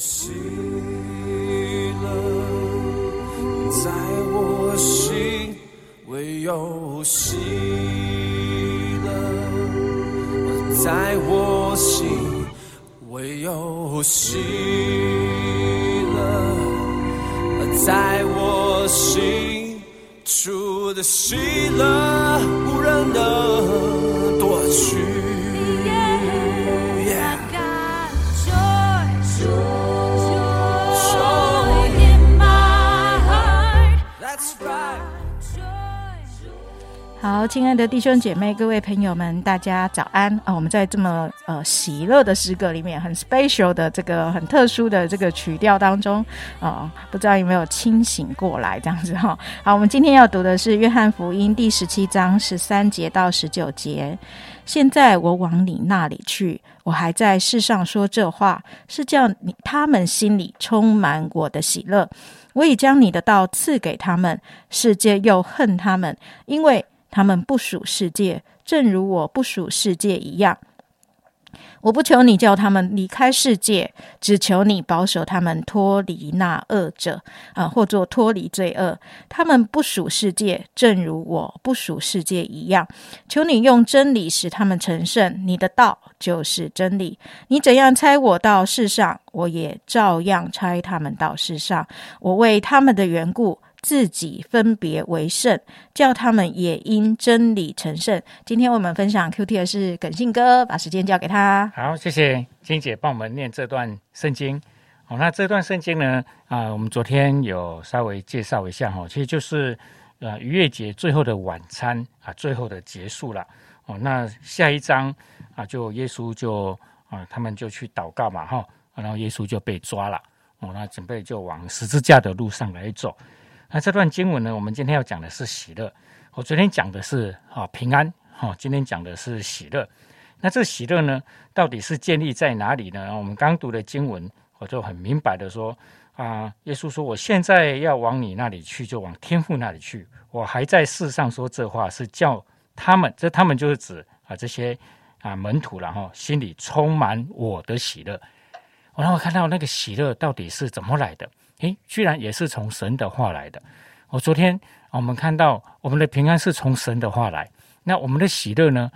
喜好，亲爱的弟兄姐妹、各位朋友们，大家早安啊！我们在这么呃喜乐的诗歌里面，很 special 的这个很特殊的这个曲调当中啊、不知道有没有清醒过来这样子哈、好，我们今天要读的是约翰福音第十七章十三节到十九节。现在我往你那里去，我还在世上说这话，是叫你他们心里充满我的喜乐。我已将你的道赐给他们，世界又恨他们，因为他们不属世界，正如我不属世界一样。我不求你叫他们离开世界，只求你保守他们脱离那恶者啊，或作脱离罪恶。他们不属世界，正如我不属世界一样。求你用真理使他们成圣，你的道就是真理。你怎样猜我到世上，我也照样差他们到世上。我为他们的缘故，自己分别为圣，叫他们也因真理成圣。今天我们分享 Q T 的是耿信哥，把时间交给他。好，谢谢金姐帮我们念这段圣经。好，那这段圣经呢，啊，我们昨天有稍微介绍一下哈，其实就是呃逾越节最后的晚餐啊，最后的结束了。哦，那下一章啊，就耶稣就啊，他们就去祷告嘛哈，然后耶稣就被抓了。哦，那准备就往十字架的路上来走。那这段经文呢，我们今天要讲的是喜乐。我昨天讲的是啊平安，哈、今天讲的是喜乐。那这喜乐呢，到底是建立在哪里呢？我们刚读的经文，我就很明白的说啊，耶稣说：“我现在要往你那里去，就往天父那里去。我还在世上说这话，是叫他们，这他们就是指啊这些啊门徒然后心里充满我的喜乐。然后看到那个喜乐到底是怎么来的？诶，居然也是从神的话来的。我昨天我们看到我们的平安是从神的话来，那我们的喜乐呢？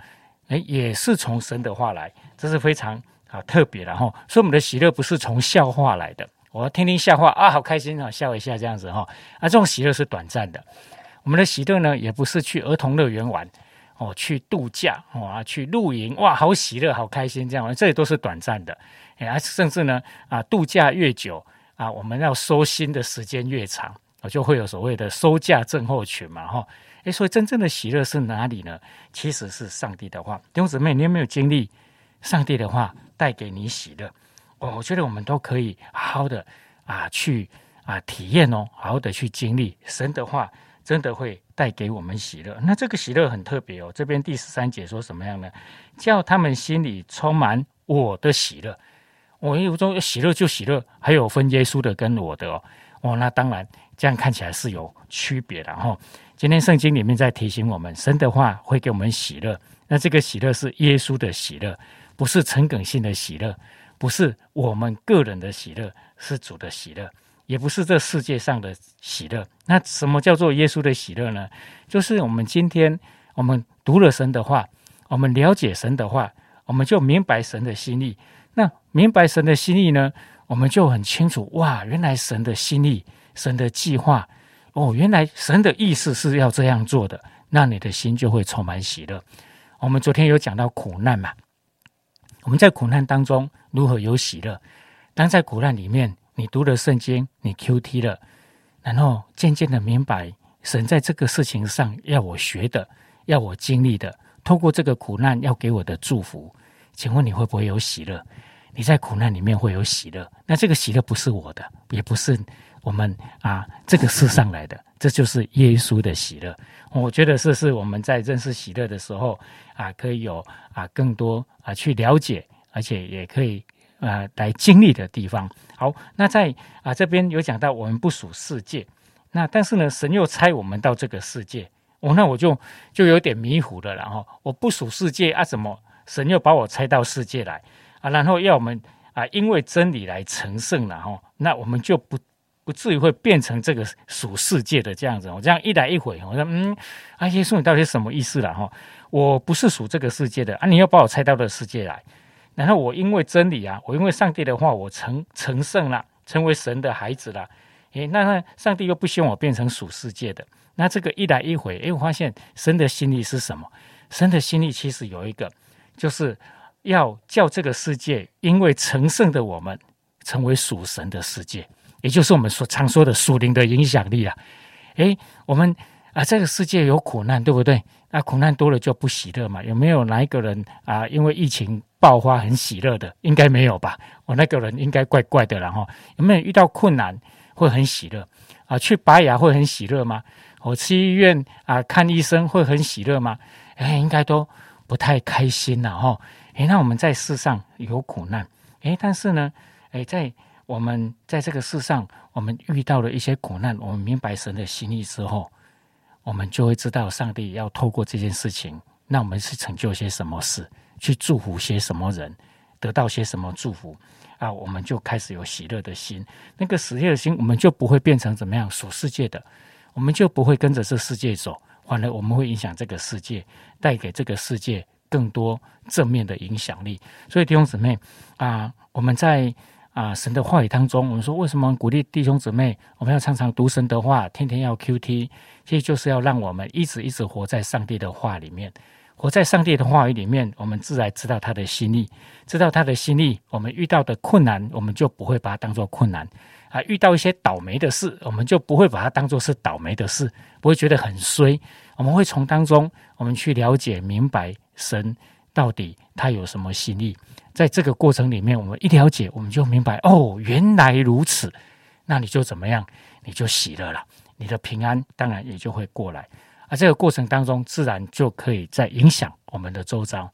诶，也是从神的话来，这是非常啊特别的哈。所以我们的喜乐不是从笑话来的，我要听听笑话啊，好开心啊，笑一下这样子哈。啊，这种喜乐是短暂的。我们的喜乐呢，也不是去儿童乐园玩哦，去度假哦啊，去露营哇，好喜乐，好开心这样，这也都是短暂的。哎，甚至呢啊，度假越久啊，我们要收心的时间越长，我就会有所谓的收价症候群嘛哈。诶，所以真正的喜乐是哪里呢？其实是上帝的话。弟兄姊妹，你有没有经历上帝的话带给你喜乐？哦，我觉得我们都可以好好的啊去啊体验哦，好好的去经历神的话，真的会带给我们喜乐。那这个喜乐很特别哦。这边第十三节说什么样呢？叫他们心里充满我的喜乐。我有说喜乐就喜乐，还有分耶稣的跟我的哦。哦，那当然这样看起来是有区别的哈。今天圣经里面在提醒我们，神的话会给我们喜乐。那这个喜乐是耶稣的喜乐，不是陈耿性的喜乐，不是我们个人的喜乐，是主的喜乐，也不是这世界上的喜乐。那什么叫做耶稣的喜乐呢？就是我们今天我们读了神的话，我们了解神的话，我们就明白神的心意。那明白神的心意呢，我们就很清楚哇，原来神的心意，神的计划。哦，原来神的意思是要这样做的，那你的心就会充满喜乐。我们昨天有讲到苦难嘛，我们在苦难当中如何有喜乐？当在苦难里面，你读了圣经，你 Q T 了，然后渐渐的明白神在这个事情上要我学的，要我经历的，透过这个苦难要给我的祝福，请问你会不会有喜乐？你在苦难里面会有喜乐？那这个喜乐不是我的，也不是。我们啊，这个世上来的，这就是耶稣的喜乐。我觉得这是我们在认识喜乐的时候啊，可以有啊更多啊去了解，而且也可以啊来经历的地方。好，那在啊这边有讲到我们不属世界，那但是呢，神又差我们到这个世界，哦，那我就就有点迷糊了。然后我不属世界啊，怎么神又把我差到世界来啊？然后要我们啊，因为真理来成圣了哈，那我们就不不至于会变成这个属世界的这样子。我这样一来一回，我说嗯，啊，耶稣你到底什么意思了哈？我不是属这个世界的啊，你要把我拆到的世界来，然后我因为真理啊，我因为上帝的话，我成成圣了，成为神的孩子了。诶，那那上帝又不希望我变成属世界的，那这个一来一回，诶，我发现神的心意是什么？神的心意其实有一个，就是要叫这个世界因为成圣的我们成为属神的世界，也就是我们所常说的属灵的影响力啊。诶，我们啊，这个世界有苦难，对不对？那苦难多了就不喜乐嘛？有没有哪一个人啊，因为疫情爆发很喜乐的？应该没有吧？我那个人应该怪怪的，然后有没有遇到困难？会很喜乐啊，去拔牙会很喜乐吗？我去医院啊看医生会很喜乐吗？哎，应该都不太开心了哈。哎，那我们在世上有苦难，哎，但是呢，哎，在我们在这个世上，我们遇到了一些苦难，我们明白神的心意之后，我们就会知道上帝要透过这件事情，那我们是成就些什么事，去祝福些什么人，得到些什么祝福。啊，我们就开始有喜乐的心，那个喜乐的心，我们就不会变成怎么样属世界的，我们就不会跟着这世界走，反而我们会影响这个世界，带给这个世界更多正面的影响力。所以弟兄姊妹啊，我们在啊神的话语当中，我们说为什么鼓励弟兄姊妹，我们要常常读神的话，天天要 Q T，其实就是要让我们一直一直活在上帝的话里面。活在上帝的话语里面，我们自然知道他的心意，知道他的心意。我们遇到的困难，我们就不会把它当做困难啊；遇到一些倒霉的事，我们就不会把它当做是倒霉的事，不会觉得很衰。我们会从当中，我们去了解、明白神到底他有什么心意。在这个过程里面，我们一了解，我们就明白哦，原来如此。那你就怎么样？你就喜乐了，你的平安当然也就会过来。啊，这个过程当中，自然就可以在影响我们的周遭，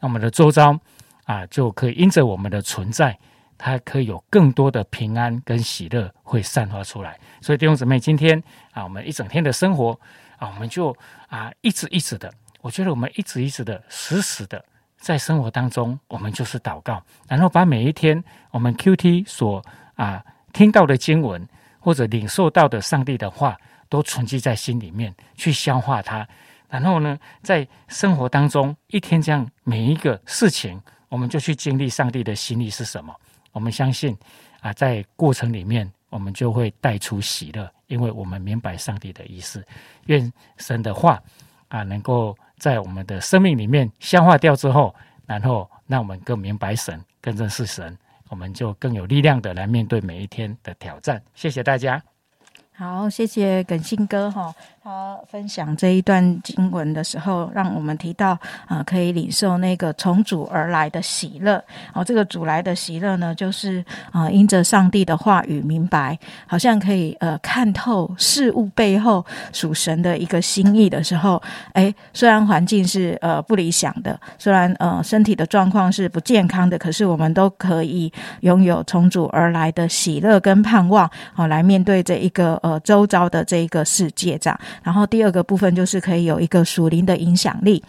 那我们的周遭啊，就可以因着我们的存在，它可以有更多的平安跟喜乐会散发出来。所以弟兄姊妹，今天啊，我们一整天的生活啊，我们就啊，一直一直的，我觉得我们一直一直的，时时的在生活当中，我们就是祷告，然后把每一天我们 Q T 所啊听到的经文或者领受到的上帝的话。都存积在心里面，去消化它。然后呢，在生活当中，一天这样每一个事情，我们就去经历上帝的心意是什么。我们相信啊，在过程里面，我们就会带出喜乐，因为我们明白上帝的意思。愿神的话啊，能够在我们的生命里面消化掉之后，然后让我们更明白神，更认识神，我们就更有力量的来面对每一天的挑战。谢谢大家。好，谢谢耿信哥哈。他分享这一段经文的时候，让我们提到啊，可以领受那个从主而来的喜乐。哦，这个主来的喜乐呢，就是啊，因着上帝的话语明白，好像可以呃看透事物背后属神的一个心意的时候，哎，虽然环境是呃不理想的，虽然呃身体的状况是不健康的，可是我们都可以拥有从主而来的喜乐跟盼望，好来面对这一个呃周遭的这一个世界这样。然后第二个部分就是可以有一个属灵的影响力，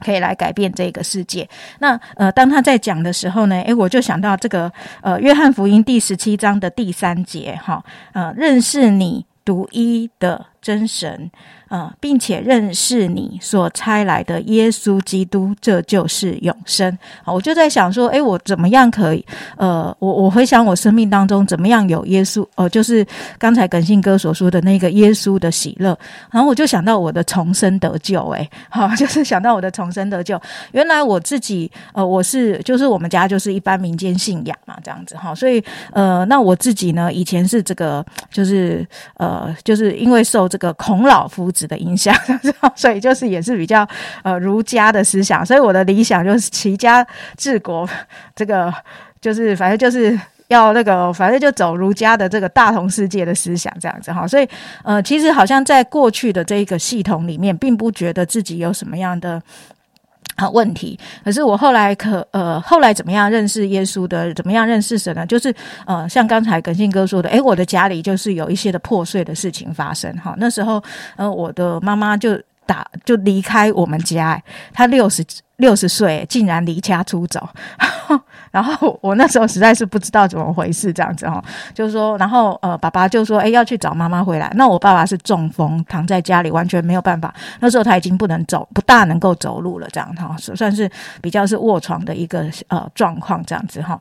可以来改变这个世界。那呃，当他在讲的时候呢，诶，我就想到这个呃，约翰福音第十七章的第三节，哈，呃，认识你独一的真神。呃，并且认识你所差来的耶稣基督，这就是永生。我就在想说，诶，我怎么样可以？呃，我我回想我生命当中怎么样有耶稣？呃，就是刚才耿信哥所说的那个耶稣的喜乐。然后我就想到我的重生得救，诶，好，就是想到我的重生得救。原来我自己，呃，我是就是我们家就是一般民间信仰嘛，这样子哈。所以，呃，那我自己呢，以前是这个，就是呃，就是因为受这个孔老夫子。的影响，所以就是也是比较呃儒家的思想，所以我的理想就是齐家治国，这个就是反正就是要那个反正就走儒家的这个大同世界的思想这样子哈，所以呃其实好像在过去的这一个系统里面，并不觉得自己有什么样的。啊，问题。可是我后来可呃，后来怎么样认识耶稣的？怎么样认识神呢？就是呃，像刚才耿信哥说的，诶，我的家里就是有一些的破碎的事情发生。哈，那时候呃，我的妈妈就打就离开我们家，他六十六十岁，竟然离家出走。然后我那时候实在是不知道怎么回事，这样子哈，就是说，然后呃，爸爸就说，哎，要去找妈妈回来。那我爸爸是中风，躺在家里，完全没有办法。那时候他已经不能走，不大能够走路了，这样哈，算是比较是卧床的一个呃状况，这样子哈。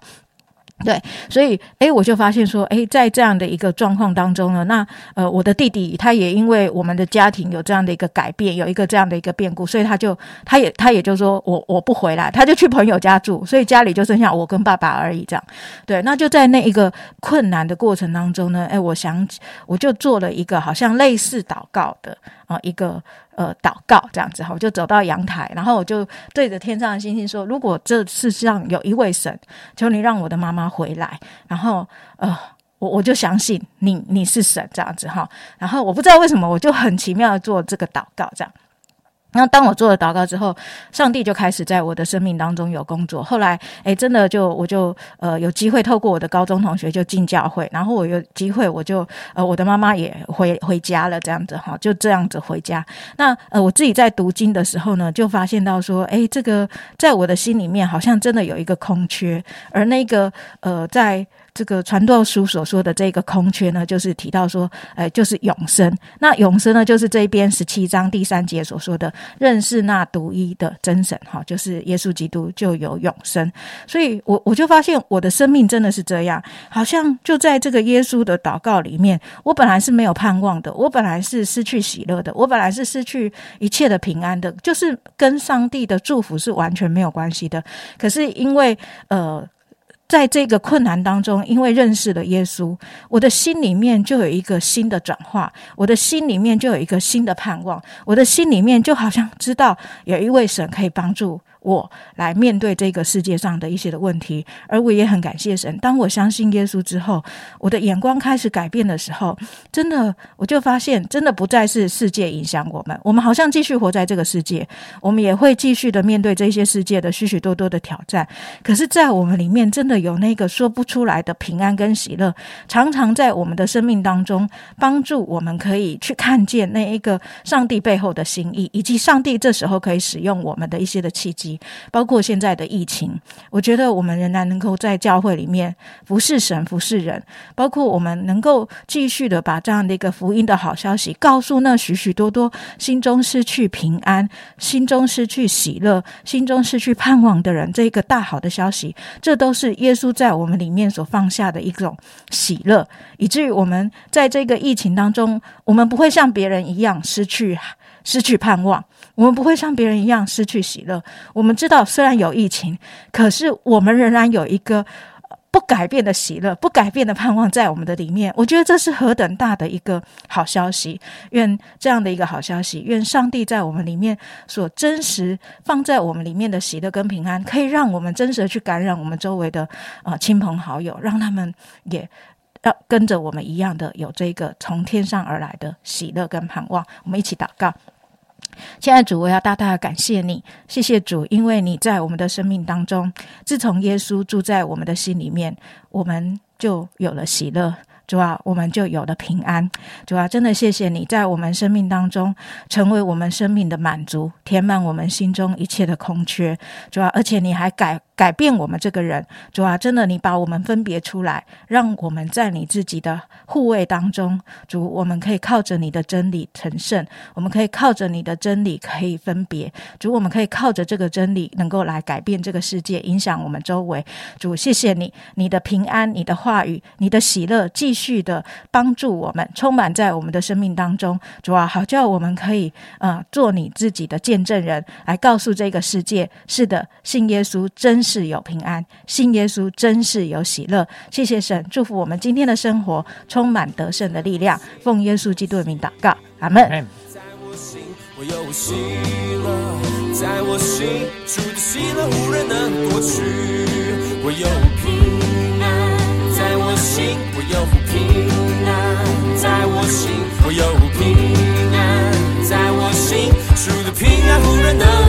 对，所以诶，我就发现说，诶，在这样的一个状况当中呢，那呃，我的弟弟他也因为我们的家庭有这样的一个改变，有一个这样的一个变故，所以他就他也他也就说我我不回来，他就去朋友家住，所以家里就剩下我跟爸爸而已。这样，对，那就在那一个困难的过程当中呢，诶，我想我就做了一个好像类似祷告的啊一个。呃，祷告这样子哈，我就走到阳台，然后我就对着天上的星星说：“如果这世上有一位神，求你让我的妈妈回来。”然后呃，我我就相信你，你是神这样子哈。然后我不知道为什么，我就很奇妙做这个祷告这样。那当我做了祷告之后，上帝就开始在我的生命当中有工作。后来，哎，真的就我就呃有机会透过我的高中同学就进教会，然后我有机会我就呃我的妈妈也回回家了，这样子哈，就这样子回家。那呃我自己在读经的时候呢，就发现到说，哎，这个在我的心里面好像真的有一个空缺，而那个呃在。这个传道书所说的这个空缺呢，就是提到说，呃，就是永生。那永生呢，就是这边十七章第三节所说的认识那独一的真神，哈，就是耶稣基督就有永生。所以，我我就发现我的生命真的是这样，好像就在这个耶稣的祷告里面，我本来是没有盼望的，我本来是失去喜乐的，我本来是失去一切的平安的，就是跟上帝的祝福是完全没有关系的。可是因为，呃。在这个困难当中，因为认识了耶稣，我的心里面就有一个新的转化，我的心里面就有一个新的盼望，我的心里面就好像知道有一位神可以帮助。我来面对这个世界上的一些的问题，而我也很感谢神。当我相信耶稣之后，我的眼光开始改变的时候，真的我就发现，真的不再是世界影响我们，我们好像继续活在这个世界，我们也会继续的面对这些世界的许许多多的挑战。可是，在我们里面，真的有那个说不出来的平安跟喜乐，常常在我们的生命当中帮助我们，可以去看见那一个上帝背后的心意，以及上帝这时候可以使用我们的一些的契机。包括现在的疫情，我觉得我们仍然能够在教会里面服侍神、服侍人，包括我们能够继续的把这样的一个福音的好消息告诉那许许多多心中失去平安、心中失去喜乐、心中失去盼望的人，这一个大好的消息，这都是耶稣在我们里面所放下的一种喜乐，以至于我们在这个疫情当中，我们不会像别人一样失去失去盼望。我们不会像别人一样失去喜乐。我们知道，虽然有疫情，可是我们仍然有一个不改变的喜乐、不改变的盼望在我们的里面。我觉得这是何等大的一个好消息！愿这样的一个好消息，愿上帝在我们里面所真实放在我们里面的喜乐跟平安，可以让我们真实的去感染我们周围的呃亲朋好友，让他们也要跟着我们一样的有这个从天上而来的喜乐跟盼望。我们一起祷告。亲爱主，我要大大的感谢你，谢谢主，因为你在我们的生命当中，自从耶稣住在我们的心里面，我们就有了喜乐。主啊，我们就有了平安。主啊，真的谢谢你在我们生命当中成为我们生命的满足，填满我们心中一切的空缺。主啊，而且你还改改变我们这个人。主啊，真的你把我们分别出来，让我们在你自己的护卫当中。主，我们可以靠着你的真理成圣，我们可以靠着你的真理可以分别。主，我们可以靠着这个真理能够来改变这个世界，影响我们周围。主，谢谢你，你的平安，你的话语，你的喜乐，继续。的帮助我们，充满在我们的生命当中，主啊，好叫我们可以啊做你自己的见证人，来告诉这个世界，是的，信耶稣真是有平安，信耶稣真是有喜乐。谢谢神，祝福我们今天的生活充满得胜的力量。奉耶稣基督的名祷告，阿门。在我心喜乐无人能夺去，我有平安，在我心我有。在我心，我有平安，在我心，主的平安无人能。